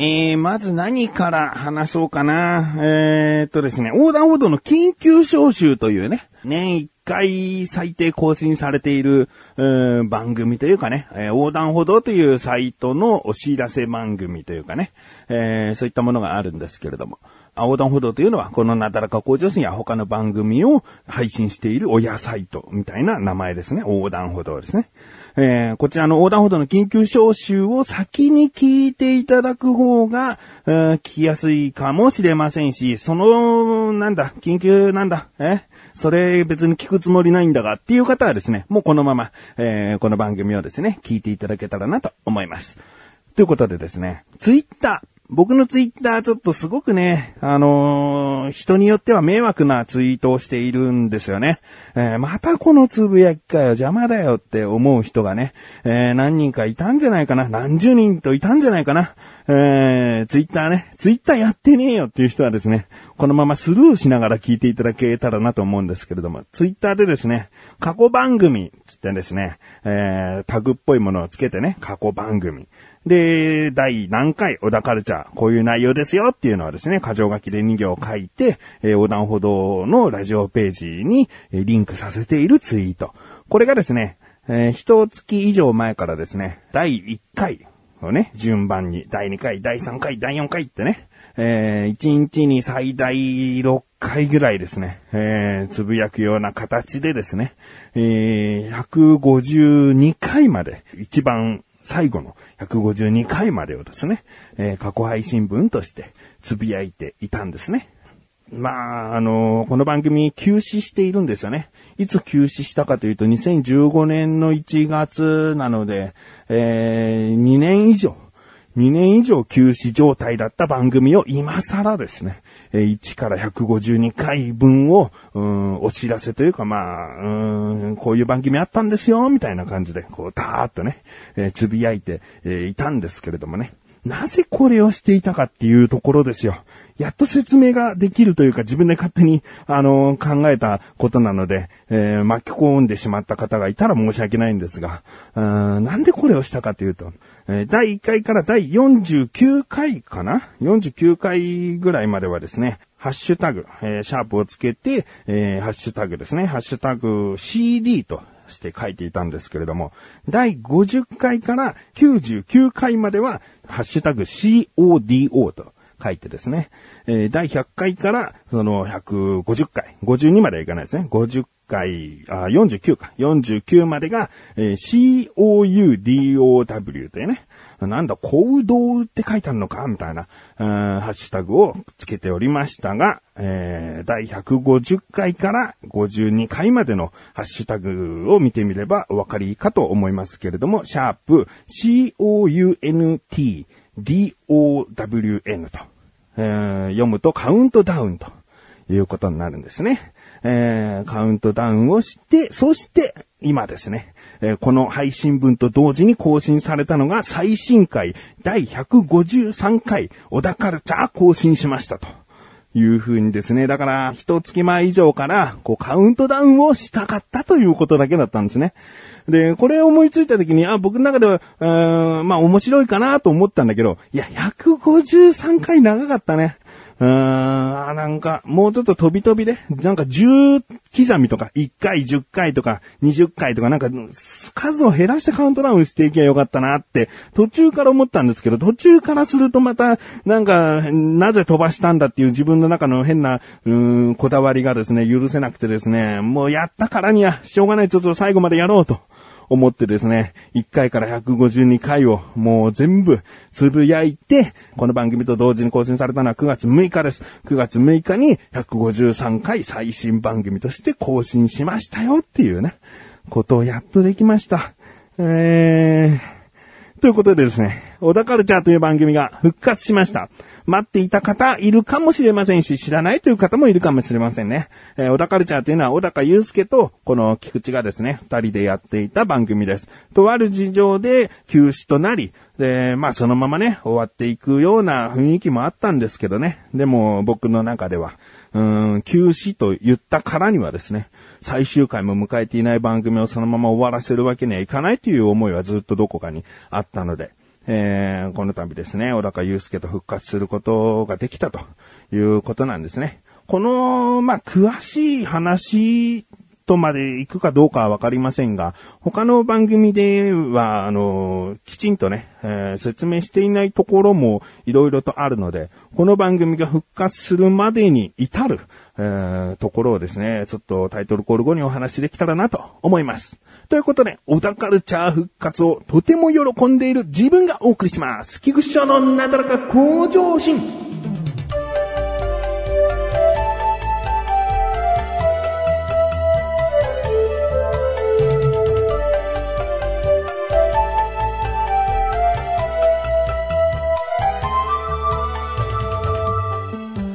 えー、まず何から話そうかな。えー、っとですね、横断歩道の緊急招集というね、年1回最低更新されている、うん番組というかね、えー、横断歩道というサイトのお知らせ番組というかね、えー、そういったものがあるんですけれども。横断歩道というのは、このなだらか向上心や他の番組を配信している親サイトみたいな名前ですね。横断歩道ですね。えー、こちらの横断歩道の緊急招集を先に聞いていただく方が、えー、聞きやすいかもしれませんし、その、なんだ、緊急なんだ、え？それ別に聞くつもりないんだがっていう方はですね、もうこのまま、えー、この番組をですね、聞いていただけたらなと思います。ということでですね、ツイッター、僕のツイッターちょっとすごくね、あのー、人によっては迷惑なツイートをしているんですよね。えー、またこのつぶやきかよ、邪魔だよって思う人がね、えー、何人かいたんじゃないかな、何十人といたんじゃないかな。えー、ツイッターね、ツイッターやってねえよっていう人はですね、このままスルーしながら聞いていただけたらなと思うんですけれども、ツイッターでですね、過去番組つってですね、えー、タグっぽいものをつけてね、過去番組。で、第何回、小田カルチャー、こういう内容ですよっていうのはですね、過剰書きで2行書いて、えー、横断歩道のラジオページに、えー、リンクさせているツイート。これがですね、えー、一月以上前からですね、第1回をね、順番に、第2回、第3回、第4回ってね、えー、1日に最大6回ぐらいですね、えー、つぶやくような形でですね、えー、152回まで、一番最後の152回までをですね、えー、過去配信分として呟いていたんですね。まあ、あのー、この番組休止しているんですよね。いつ休止したかというと2015年の1月なので、えー、2年以上、2年以上休止状態だった番組を今更ですね、え1から152回分を、うん、お知らせというか、まあ、うん、こういう番組あったんですよ、みたいな感じで、こう、たーっとね、え、つぶやいて、え、いたんですけれどもね。なぜこれをしていたかっていうところですよ。やっと説明ができるというか自分で勝手に、あのー、考えたことなので、えー、巻き込んでしまった方がいたら申し訳ないんですが、うんなんでこれをしたかというと、え、第1回から第49回かな ?49 回ぐらいまではですね、ハッシュタグ、えー、シャープをつけて、えー、ハッシュタグですね、ハッシュタグ CD として書いていたんですけれども、第50回から99回までは、ハッシュタグ CODO と書いてですね、えー、第100回からその150回、52まではいかないですね、50回、あ、49か。49までが、えー、COUDOW というね、なんだ、行動って書いてあるのかみたいな、ハッシュタグをつけておりましたが、えー、第150回から52回までのハッシュタグを見てみればお分かりかと思いますけれども、シャープ COUNTDOWN と、えー、読むとカウントダウンということになるんですね。えー、カウントダウンをして、そして、今ですね、えー、この配信分と同時に更新されたのが最新回第153回小田カルチャー更新しましたと。いう風にですね、だから、一月前以上から、こう、カウントダウンをしたかったということだけだったんですね。で、これ思いついた時に、あ、僕の中では、うーん、まあ面白いかなと思ったんだけど、いや、153回長かったね。うーん、なんか、もうちょっと飛び飛びで、なんか10刻みとか、1回、10回とか、20回とか、なんか、数を減らしてカウントダウンしていけばよかったなって、途中から思ったんですけど、途中からするとまた、なんか、なぜ飛ばしたんだっていう自分の中の変な、うーん、こだわりがですね、許せなくてですね、もうやったからには、しょうがない、ちょっと最後までやろうと。思ってですね、1回から152回をもう全部つぶやいて、この番組と同時に更新されたのは9月6日です。9月6日に153回最新番組として更新しましたよっていうね、ことをやっとできました。えー、ということでですね、小田カルチャーという番組が復活しました。待っていた方いるかもしれませんし、知らないという方もいるかもしれませんね。えー、小田カルチャーというのは小高祐介とこの菊池がですね、二人でやっていた番組です。とある事情で休止となり、で、まあそのままね、終わっていくような雰囲気もあったんですけどね。でも僕の中では、うーん、休止と言ったからにはですね、最終回も迎えていない番組をそのまま終わらせるわけにはいかないという思いはずっとどこかにあったので、えー、この度ですね、小高祐介と復活することができたということなんですね。この、まあ、詳しい話とまで行くかどうかはわかりませんが、他の番組では、あの、きちんとね、えー、説明していないところもいろいろとあるので、この番組が復活するまでに至る、えー、ところをですね、ちょっとタイトルコール後にお話できたらなと思います。ということで、小田カルチャー復活をとても喜んでいる自分がお送りします。菊池のなだらか向上心。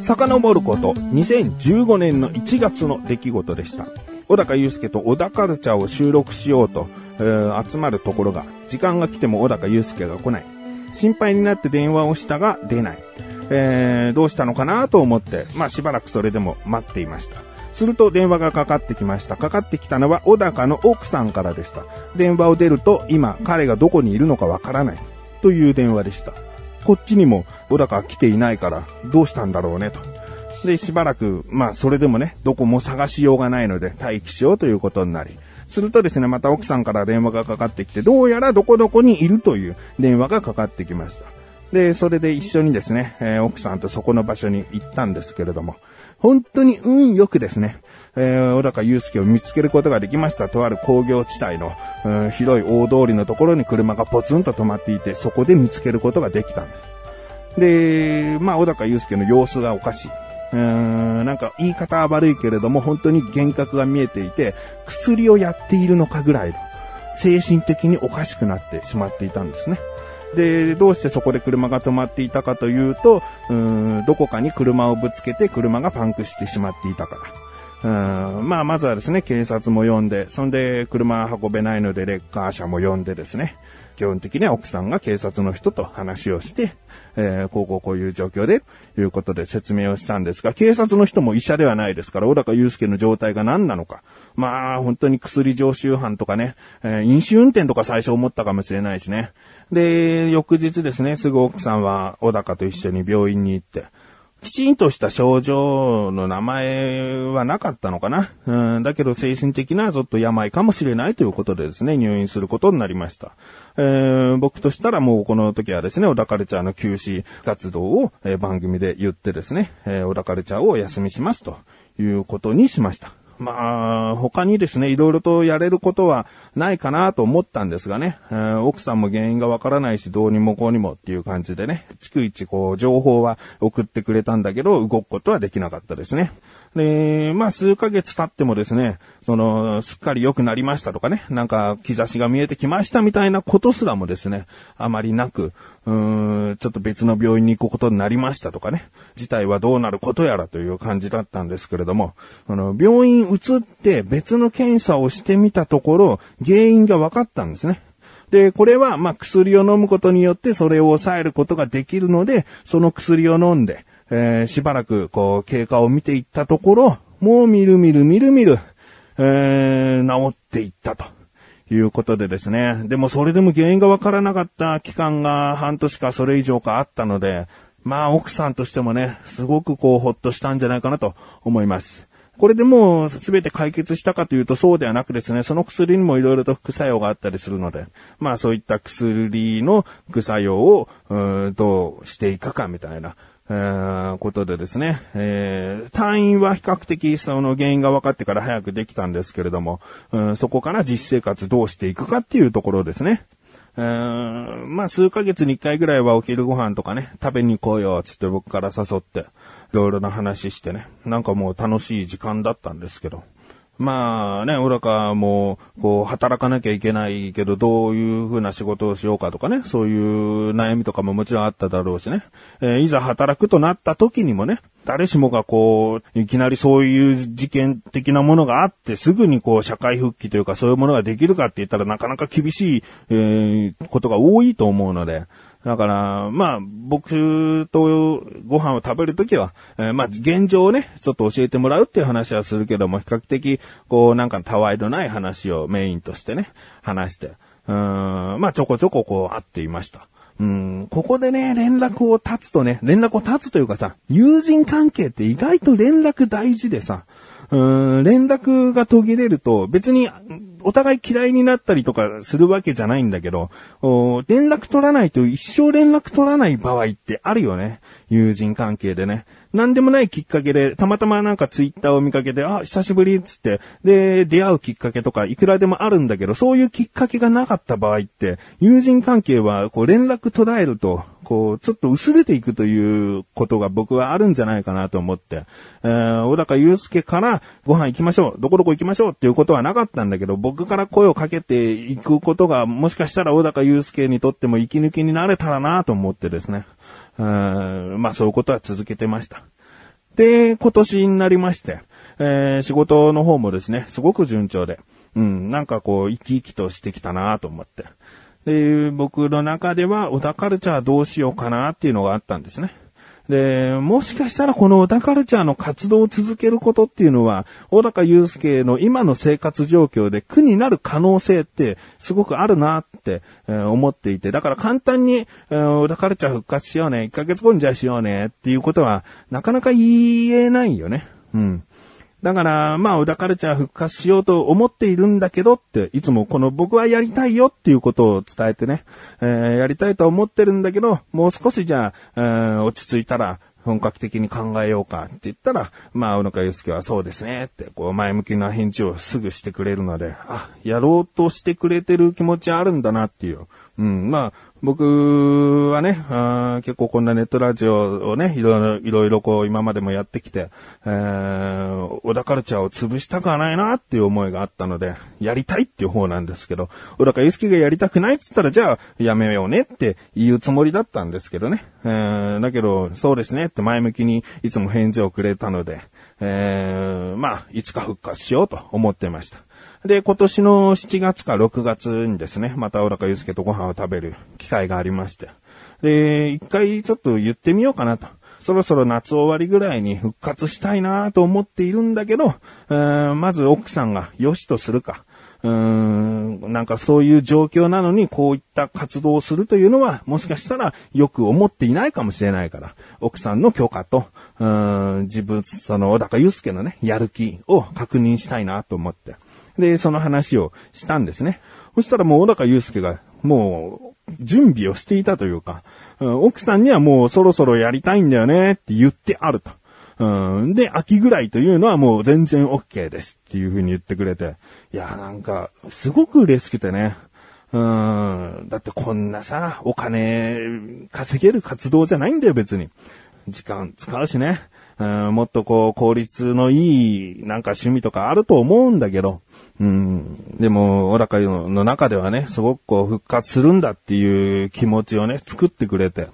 遡ること2015年の1月の出来事でした。小高祐介と小田カルチャーを収録しようと、えー、集まるところが、時間が来ても小高祐介が来ない。心配になって電話をしたが出ない。えー、どうしたのかなと思って、まあしばらくそれでも待っていました。すると電話がかかってきました。かかってきたのは小高の奥さんからでした。電話を出ると今彼がどこにいるのかわからない。という電話でした。こっちにも小高来ていないからどうしたんだろうねと。で、しばらく、まあそれでもね、どこも探しようがないので待機しようということになり、するとですね、また奥さんから電話がかかってきて、どうやらどこどこにいるという電話がかかってきました。で、それで一緒にですね、えー、奥さんとそこの場所に行ったんですけれども、本当に運よくですね、えー、小高祐介を見つけることができました。とある工業地帯の、うん、広い大通りのところに車がポツンと止まっていて、そこで見つけることができたんです。で、まあ、小高祐介の様子がおかしい。うーん、なんか言い方は悪いけれども、本当に幻覚が見えていて、薬をやっているのかぐらいの、精神的におかしくなってしまっていたんですね。で、どうしてそこで車が止まっていたかというと、うーん、どこかに車をぶつけて車がパンクしてしまっていたから。うんまあ、まずはですね、警察も呼んで、そんで車運べないのでレッカー車も呼んでですね、基本的には奥さんが警察の人と話をして、えー、こうこうこういう状況で、いうことで説明をしたんですが、警察の人も医者ではないですから、小高祐介の状態が何なのか。まあ、本当に薬常習犯とかね、えー、飲酒運転とか最初思ったかもしれないしね。で、翌日ですね、すぐ奥さんは小高と一緒に病院に行って、きちんとした症状の名前はなかったのかな。うん、だけど精神的なちょっと病かもしれないということでですね、入院することになりました。えー、僕としたらもうこの時はですね、小田カルチャーの休止活動を、えー、番組で言ってですね、えー、小田カルチャーをお休みしますということにしました。まあ、他にですね、いろいろとやれることはないかなと思ったんですがね、えー、奥さんも原因がわからないし、どうにもこうにもっていう感じでね、逐一こう、情報は送ってくれたんだけど、動くことはできなかったですね。で、まあ数ヶ月経ってもですね、その、すっかり良くなりましたとかね、なんか兆しが見えてきましたみたいなことすらもですね、あまりなく、うーん、ちょっと別の病院に行くことになりましたとかね、事態はどうなることやらという感じだったんですけれども、あの、病院移って別の検査をしてみたところ、原因が分かったんですね。で、これは、まあ、薬を飲むことによってそれを抑えることができるので、その薬を飲んで、えー、しばらく、こう、経過を見ていったところ、もうみるみるみるみる、えー、治っていったと。いうことでですね。でもそれでも原因がわからなかった期間が半年かそれ以上かあったので、まあ奥さんとしてもね、すごくこうほっとしたんじゃないかなと思います。これでもう全て解決したかというとそうではなくですね、その薬にも色々と副作用があったりするので、まあそういった薬の副作用を、うどうしていくかみたいな、えー、ことでですね、えー、退院は比較的その原因が分かってから早くできたんですけれども、うん、そこから実生活どうしていくかっていうところですね。えー、まあ数ヶ月に一回ぐらいはお昼ご飯とかね、食べに行こうよ、つって僕から誘って、いろいろな話してね、なんかもう楽しい時間だったんですけど、まあね、小高も、こう、働かなきゃいけないけど、どういうふうな仕事をしようかとかね、そういう悩みとかももちろんあっただろうしね。えー、いざ働くとなった時にもね、誰しもがこう、いきなりそういう事件的なものがあって、すぐにこう、社会復帰というかそういうものができるかって言ったらなかなか厳しい、えー、ことが多いと思うので、だから、まあ、僕とご飯を食べるときは、えー、まあ、現状をね、ちょっと教えてもらうっていう話はするけども、比較的、こう、なんか、たわいのない話をメインとしてね、話して、うん、まあ、ちょこちょここう、会っていました。うん、ここでね、連絡を立つとね、連絡を立つというかさ、友人関係って意外と連絡大事でさ、うん、連絡が途切れると別にお互い嫌いになったりとかするわけじゃないんだけど、お連絡取らないと一生連絡取らない場合ってあるよね。友人関係でね。なんでもないきっかけで、たまたまなんかツイッターを見かけて、あ、久しぶりっつって、で、出会うきっかけとかいくらでもあるんだけど、そういうきっかけがなかった場合って、友人関係はこう連絡途絶えると、こう、ちょっと薄れていくということが僕はあるんじゃないかなと思って、えー、小高祐介からご飯行きましょう、どこどこ行きましょうっていうことはなかったんだけど、僕から声をかけていくことが、もしかしたら小高祐介にとっても息抜きになれたらなと思ってですね、えーまあそういうことは続けてました。で、今年になりまして、えー、仕事の方もですね、すごく順調で、うん、なんかこう、生き生きとしてきたなと思って。で、僕の中では、小田カルチャーどうしようかなっていうのがあったんですね。で、もしかしたらこの小田カルチャーの活動を続けることっていうのは、小高祐介の今の生活状況で苦になる可能性ってすごくあるなって思っていて、だから簡単に小田カルチャー復活しようね、1ヶ月後にじゃあしようねっていうことはなかなか言えないよね。うん。だから、まあ、小田カルチャー復活しようと思っているんだけどって、いつもこの僕はやりたいよっていうことを伝えてね、えー、やりたいと思ってるんだけど、もう少しじゃあ、えー、落ち着いたら、本格的に考えようかって言ったら、まあ、小野祐介はそうですねって、こう、前向きな返事をすぐしてくれるので、あ、やろうとしてくれてる気持ちあるんだなっていう。うん、まあ、僕はね、あ結構こんなネットラジオをね、いろいろ、いろいろこう今までもやってきて、えー、小田カルチャーを潰したくはないなっていう思いがあったので、やりたいっていう方なんですけど、小高祐介がやりたくないっつったら、じゃあやめようねって言うつもりだったんですけどね。えー、だけど、そうですねって前向きにいつも返事をくれたので、えー、まあ、いつか復活しようと思ってました。で、今年の7月か6月にですね、また小高祐介とご飯を食べる機会がありまして。で、一回ちょっと言ってみようかなと。そろそろ夏終わりぐらいに復活したいなと思っているんだけど、まず奥さんが良しとするか。うーん、なんかそういう状況なのにこういった活動をするというのはもしかしたらよく思っていないかもしれないから、奥さんの許可と、うーん、自分、その小高祐介のね、やる気を確認したいなと思って。で、その話をしたんですね。そしたらもう小高祐介がもう準備をしていたというか、奥さんにはもうそろそろやりたいんだよねって言ってあると。うん、で、秋ぐらいというのはもう全然 OK ですっていう風に言ってくれて、いや、なんか、すごく嬉しくてね。うん、だってこんなさ、お金稼げる活動じゃないんだよ別に。時間使うしね。うん、もっとこう効率のいいなんか趣味とかあると思うんだけど、うん。でも、小高の中ではね、すごくこう復活するんだっていう気持ちをね、作ってくれて。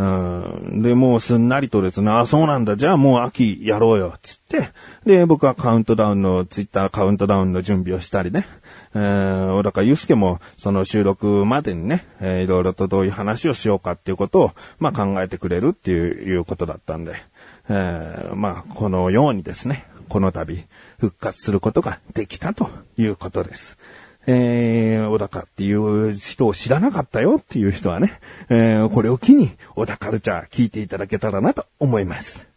うん。で、もうすんなりとですね、あ、そうなんだ。じゃあもう秋やろうよ。つって。で、僕はカウントダウンの、ツイッターカウントダウンの準備をしたりね。えー、小高祐介も、その収録までにね、えー、いろいろとどういう話をしようかっていうことを、まあ考えてくれるっていう、いうことだったんで。えー、まあ、このようにですね、この度、復活することができたということです。えー、小高っていう人を知らなかったよっていう人はね、えー、これを機に小高カルチャー聞いていただけたらなと思います。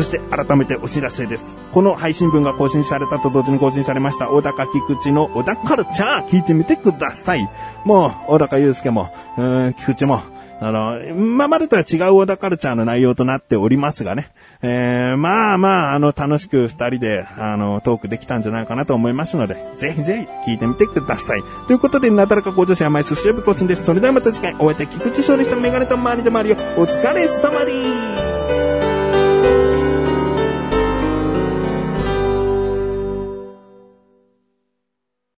そして改めてお知らせです。この配信分が更新されたと同時に更新されました小高菊池の小高カルチャー聞いてみてください。もう、小高祐介も、うん、菊池も、あの、今までとは違う小田カルチャーの内容となっておりますがね。えー、まあまあ、あの、楽しく二人で、あの、トークできたんじゃないかなと思いますので、ぜひぜひ聞いてみてください。ということで、なだらか向上心甘い寿司呼ぶコツです。それではまた次回、お会いいた菊池勝利したメガネと周りでもあるよ。お疲れ様です。